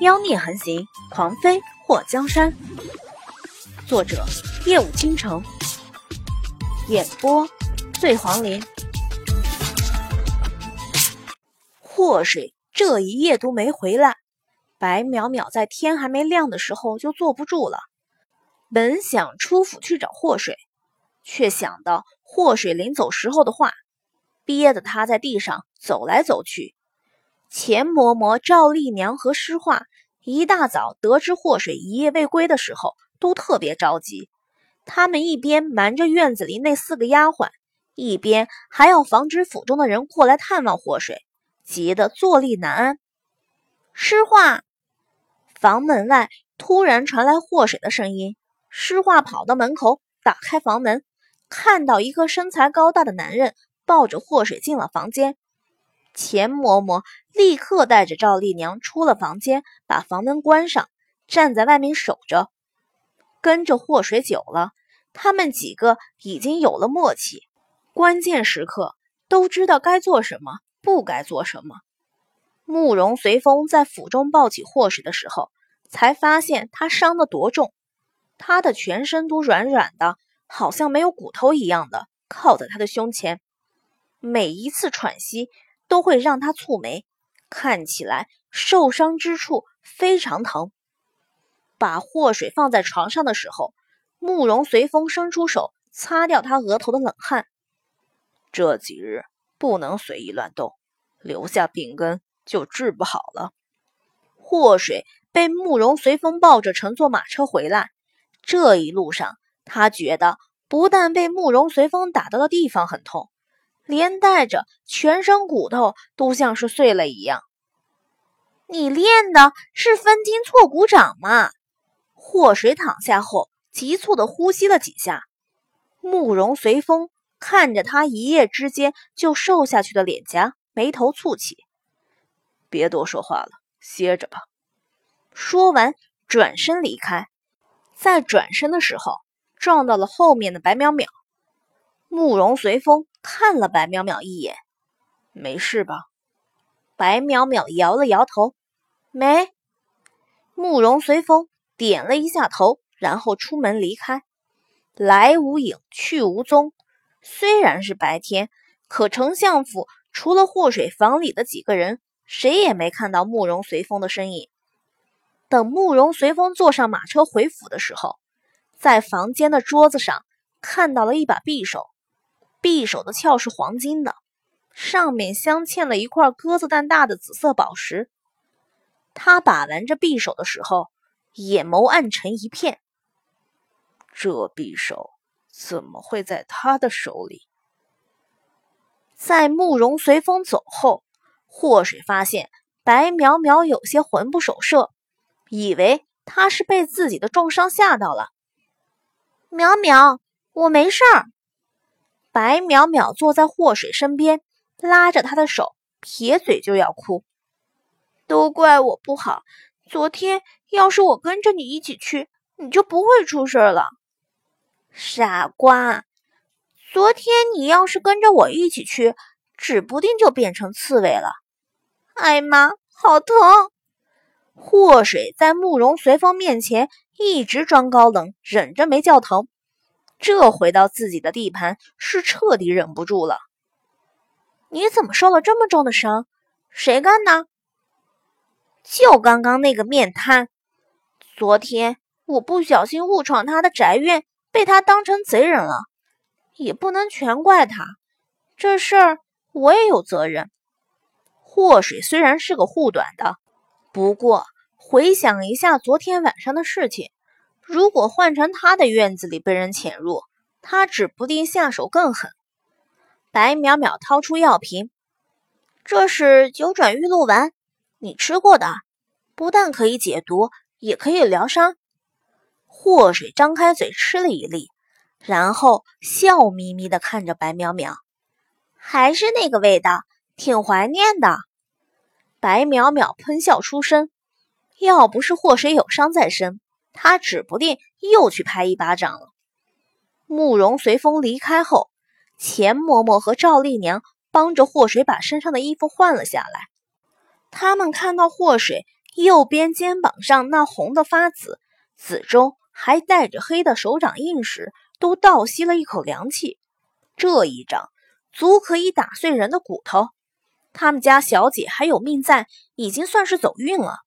妖孽横行，狂飞祸江山。作者：夜舞倾城，演播：醉黄林。祸水这一夜都没回来，白淼淼在天还没亮的时候就坐不住了，本想出府去找祸水，却想到祸水临走时候的话，憋得他在地上走来走去。钱嬷嬷、赵丽娘和诗画一大早得知祸水一夜未归的时候，都特别着急。他们一边瞒着院子里那四个丫鬟，一边还要防止府中的人过来探望祸水，急得坐立难安。诗画，房门外突然传来祸水的声音。诗画跑到门口，打开房门，看到一个身材高大的男人抱着祸水进了房间。钱嬷嬷立刻带着赵丽娘出了房间，把房门关上，站在外面守着。跟着祸水久了，他们几个已经有了默契，关键时刻都知道该做什么，不该做什么。慕容随风在府中抱起祸水的时候，才发现他伤得多重，他的全身都软软的，好像没有骨头一样的，靠在他的胸前，每一次喘息。都会让他蹙眉，看起来受伤之处非常疼。把祸水放在床上的时候，慕容随风伸出手擦掉他额头的冷汗。这几日不能随意乱动，留下病根就治不好了。祸水被慕容随风抱着乘坐马车回来，这一路上他觉得不但被慕容随风打到的地方很痛。连带着全身骨头都像是碎了一样。你练的是分筋错骨掌吗？祸水躺下后，急促的呼吸了几下。慕容随风看着他一夜之间就瘦下去的脸颊，眉头蹙起。别多说话了，歇着吧。说完，转身离开。在转身的时候，撞到了后面的白淼淼。慕容随风。看了白淼淼一眼，没事吧？白淼淼摇了摇头，没。慕容随风点了一下头，然后出门离开，来无影去无踪。虽然是白天，可丞相府除了祸水房里的几个人，谁也没看到慕容随风的身影。等慕容随风坐上马车回府的时候，在房间的桌子上看到了一把匕首。匕首的鞘是黄金的，上面镶嵌了一块鸽子蛋大的紫色宝石。他把玩着匕首的时候，眼眸暗沉一片。这匕首怎么会在他的手里？在慕容随风走后，祸水发现白淼淼有些魂不守舍，以为他是被自己的重伤吓到了。淼淼，我没事儿。白淼淼坐在祸水身边，拉着他的手，撇嘴就要哭。都怪我不好，昨天要是我跟着你一起去，你就不会出事了。傻瓜，昨天你要是跟着我一起去，指不定就变成刺猬了。哎妈，好疼！祸水在慕容随风面前一直装高冷，忍着没叫疼。这回到自己的地盘，是彻底忍不住了。你怎么受了这么重的伤？谁干的？就刚刚那个面瘫。昨天我不小心误闯他的宅院，被他当成贼人了。也不能全怪他，这事儿我也有责任。祸水虽然是个护短的，不过回想一下昨天晚上的事情。如果换成他的院子里被人潜入，他指不定下手更狠。白淼淼掏出药瓶，这是九转玉露丸，你吃过的，不但可以解毒，也可以疗伤。祸水张开嘴吃了一粒，然后笑眯眯地看着白淼淼，还是那个味道，挺怀念的。白淼淼喷笑出声，要不是祸水有伤在身。他指不定又去拍一巴掌了。慕容随风离开后，钱嬷嬷和赵丽娘帮着祸水把身上的衣服换了下来。他们看到祸水右边肩膀上那红的发紫、紫中还带着黑的手掌印时，都倒吸了一口凉气。这一掌足可以打碎人的骨头。他们家小姐还有命在，已经算是走运了。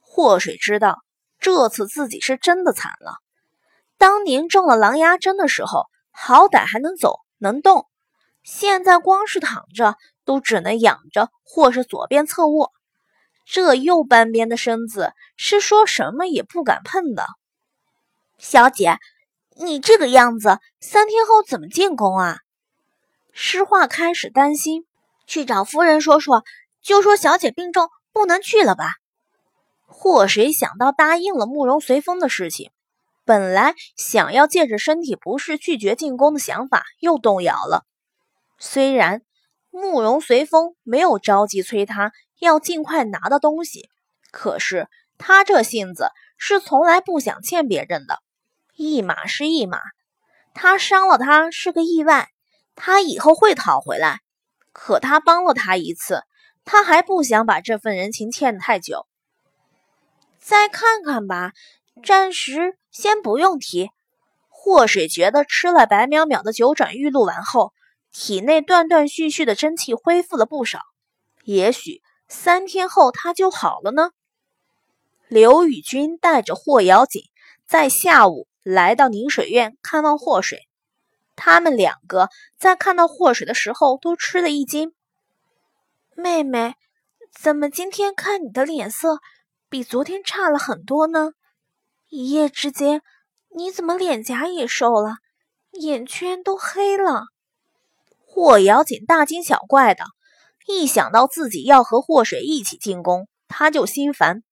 祸水知道，这次自己是真的惨了。当年中了狼牙针的时候，好歹还能走能动，现在光是躺着，都只能仰着或是左边侧卧。这右半边的身子是说什么也不敢碰的。小姐，你这个样子，三天后怎么进宫啊？诗画开始担心。去找夫人说说，就说小姐病重，不能去了吧。祸水想到答应了慕容随风的事情，本来想要借着身体不适拒绝进宫的想法又动摇了。虽然慕容随风没有着急催他要尽快拿到东西，可是他这性子是从来不想欠别人的。一码是一码，他伤了他是个意外，他以后会讨回来。可他帮了他一次，他还不想把这份人情欠太久。再看看吧，暂时先不用提。祸水觉得吃了白淼淼的九转玉露丸后，体内断断续续的真气恢复了不少，也许三天后他就好了呢。刘宇君带着霍瑶锦在下午来到宁水院看望祸水。他们两个在看到祸水的时候都吃了一惊。妹妹，怎么今天看你的脸色比昨天差了很多呢？一夜之间，你怎么脸颊也瘦了，眼圈都黑了？霍瑶锦大惊小怪的，一想到自己要和祸水一起进宫，他就心烦。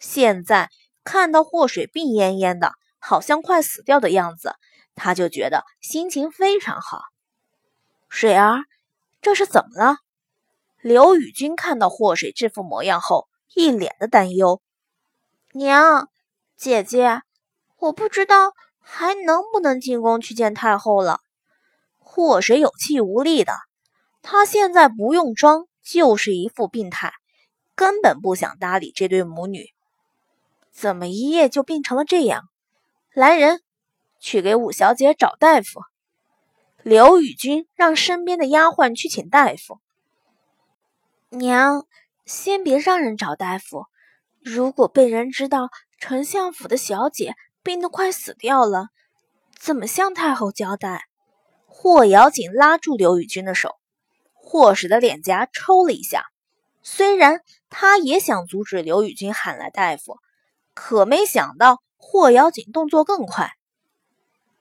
现在看到祸水病恹恹的，好像快死掉的样子。他就觉得心情非常好。水儿，这是怎么了？刘宇君看到祸水这副模样后，一脸的担忧。娘，姐姐，我不知道还能不能进宫去见太后了。祸水有气无力的，他现在不用装，就是一副病态，根本不想搭理这对母女。怎么一夜就变成了这样？来人！去给五小姐找大夫。刘宇君让身边的丫鬟去请大夫。娘，先别让人找大夫。如果被人知道丞相府的小姐病得快死掉了，怎么向太后交代？霍瑶锦拉住刘宇君的手，霍氏的脸颊抽了一下。虽然他也想阻止刘宇君喊来大夫，可没想到霍瑶锦动作更快。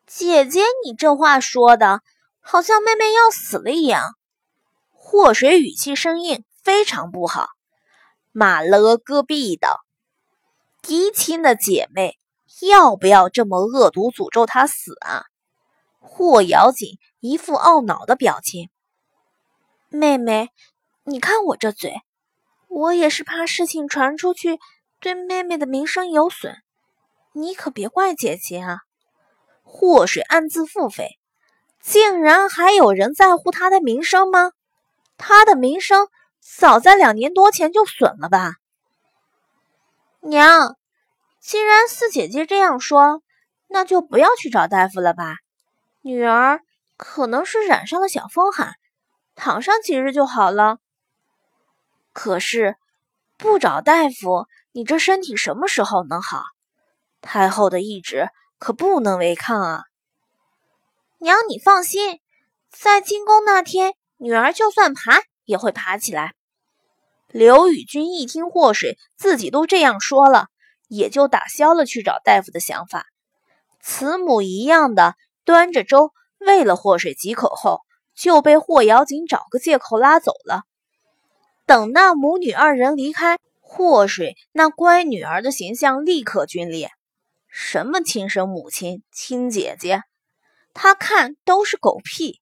姐姐，你这话说的，好像妹妹要死了一样。霍水语气生硬，非常不好。马勒戈壁的嫡亲的姐妹，要不要这么恶毒诅咒她死啊？霍瑶锦一副懊恼的表情。妹妹，你看我这嘴，我也是怕事情传出去，对妹妹的名声有损，你可别怪姐姐啊。祸水暗自腹诽，竟然还有人在乎他的名声吗？他的名声早在两年多前就损了吧？娘，既然四姐姐这样说，那就不要去找大夫了吧。女儿可能是染上了小风寒，躺上几日就好了。可是不找大夫，你这身体什么时候能好？太后的懿旨。可不能违抗啊！娘，你放心，在进宫那天，女儿就算爬也会爬起来。刘宇君一听祸水自己都这样说了，也就打消了去找大夫的想法。慈母一样的端着粥喂了祸水几口后，就被霍瑶锦找个借口拉走了。等那母女二人离开，祸水那乖女儿的形象立刻皲裂。什么亲生母亲、亲姐姐，他看都是狗屁，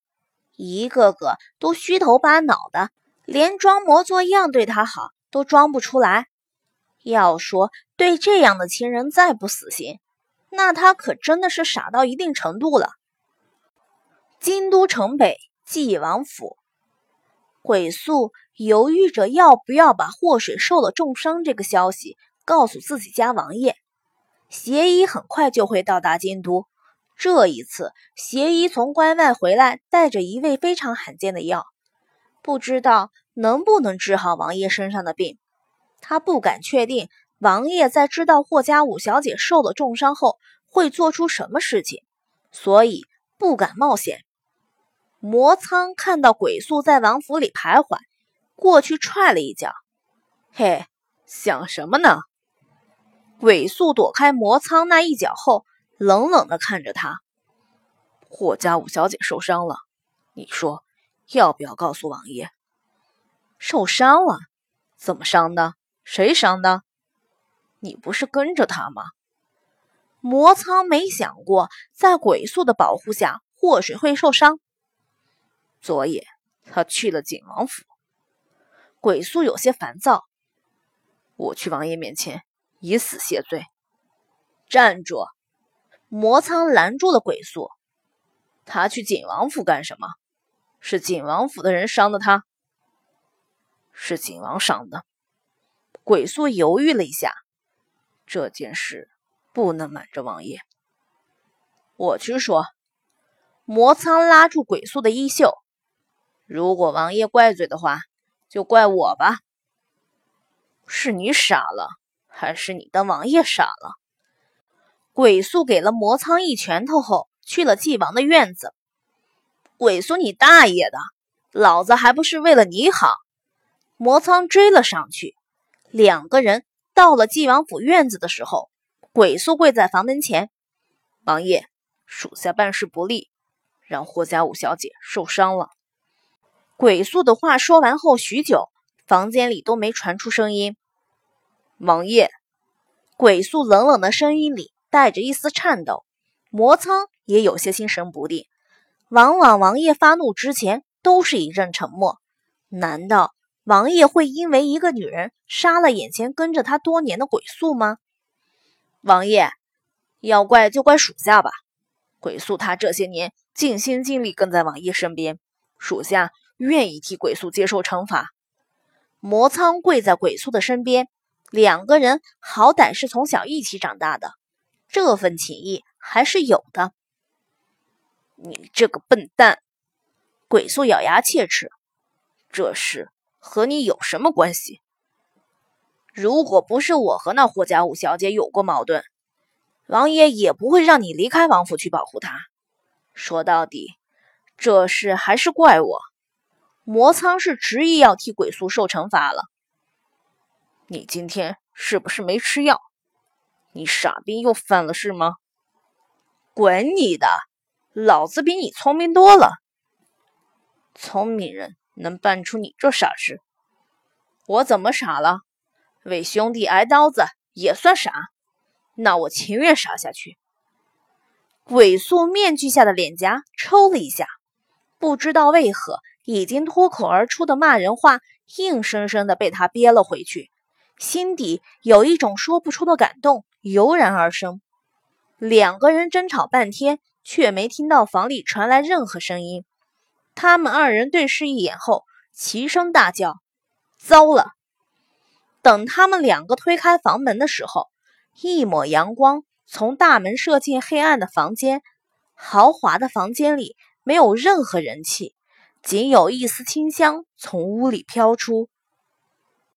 一个个都虚头巴脑的，连装模作样对他好都装不出来。要说对这样的亲人再不死心，那他可真的是傻到一定程度了。京都城北纪王府，鬼宿犹豫着要不要把祸水受了重伤这个消息告诉自己家王爷。邪医很快就会到达京都。这一次，邪医从关外回来，带着一味非常罕见的药，不知道能不能治好王爷身上的病。他不敢确定王爷在知道霍家五小姐受了重伤后会做出什么事情，所以不敢冒险。魔苍看到鬼宿在王府里徘徊，过去踹了一脚。嘿，想什么呢？鬼宿躲开魔苍那一脚后，冷冷的看着他。霍家五小姐受伤了，你说要不要告诉王爷？受伤了？怎么伤的？谁伤的？你不是跟着他吗？魔苍没想过在鬼宿的保护下，祸水会受伤。昨夜他去了景王府。鬼宿有些烦躁。我去王爷面前。以死谢罪！站住！魔苍拦住了鬼宿。他去景王府干什么？是景王府的人伤的他？是景王伤的。鬼宿犹豫了一下。这件事不能瞒着王爷。我去说。魔苍拉住鬼宿的衣袖。如果王爷怪罪的话，就怪我吧。是你傻了。还是你的王爷傻了？鬼宿给了魔苍一拳头后，去了纪王的院子。鬼宿你大爷的！老子还不是为了你好！魔苍追了上去。两个人到了纪王府院子的时候，鬼宿跪在房门前：“王爷，属下办事不力，让霍家五小姐受伤了。”鬼宿的话说完后，许久，房间里都没传出声音。王爷，鬼宿冷冷的声音里带着一丝颤抖，魔苍也有些心神不定。往往王爷发怒之前都是一阵沉默，难道王爷会因为一个女人杀了眼前跟着他多年的鬼宿吗？王爷，要怪就怪属下吧。鬼宿他这些年尽心尽力跟在王爷身边，属下愿意替鬼宿接受惩罚。魔苍跪在鬼宿的身边。两个人好歹是从小一起长大的，这份情谊还是有的。你这个笨蛋！鬼宿咬牙切齿：“这事和你有什么关系？如果不是我和那霍家五小姐有过矛盾，王爷也不会让你离开王府去保护她。说到底，这事还是怪我。魔苍是执意要替鬼宿受惩罚了。”你今天是不是没吃药？你傻逼又犯了事吗？滚你的！老子比你聪明多了。聪明人能办出你这傻事？我怎么傻了？为兄弟挨刀子也算傻？那我情愿傻下去。鬼宿面具下的脸颊抽了一下，不知道为何，已经脱口而出的骂人话硬生生的被他憋了回去。心底有一种说不出的感动油然而生。两个人争吵半天，却没听到房里传来任何声音。他们二人对视一眼后，齐声大叫：“糟了！”等他们两个推开房门的时候，一抹阳光从大门射进黑暗的房间。豪华的房间里没有任何人气，仅有一丝清香从屋里飘出。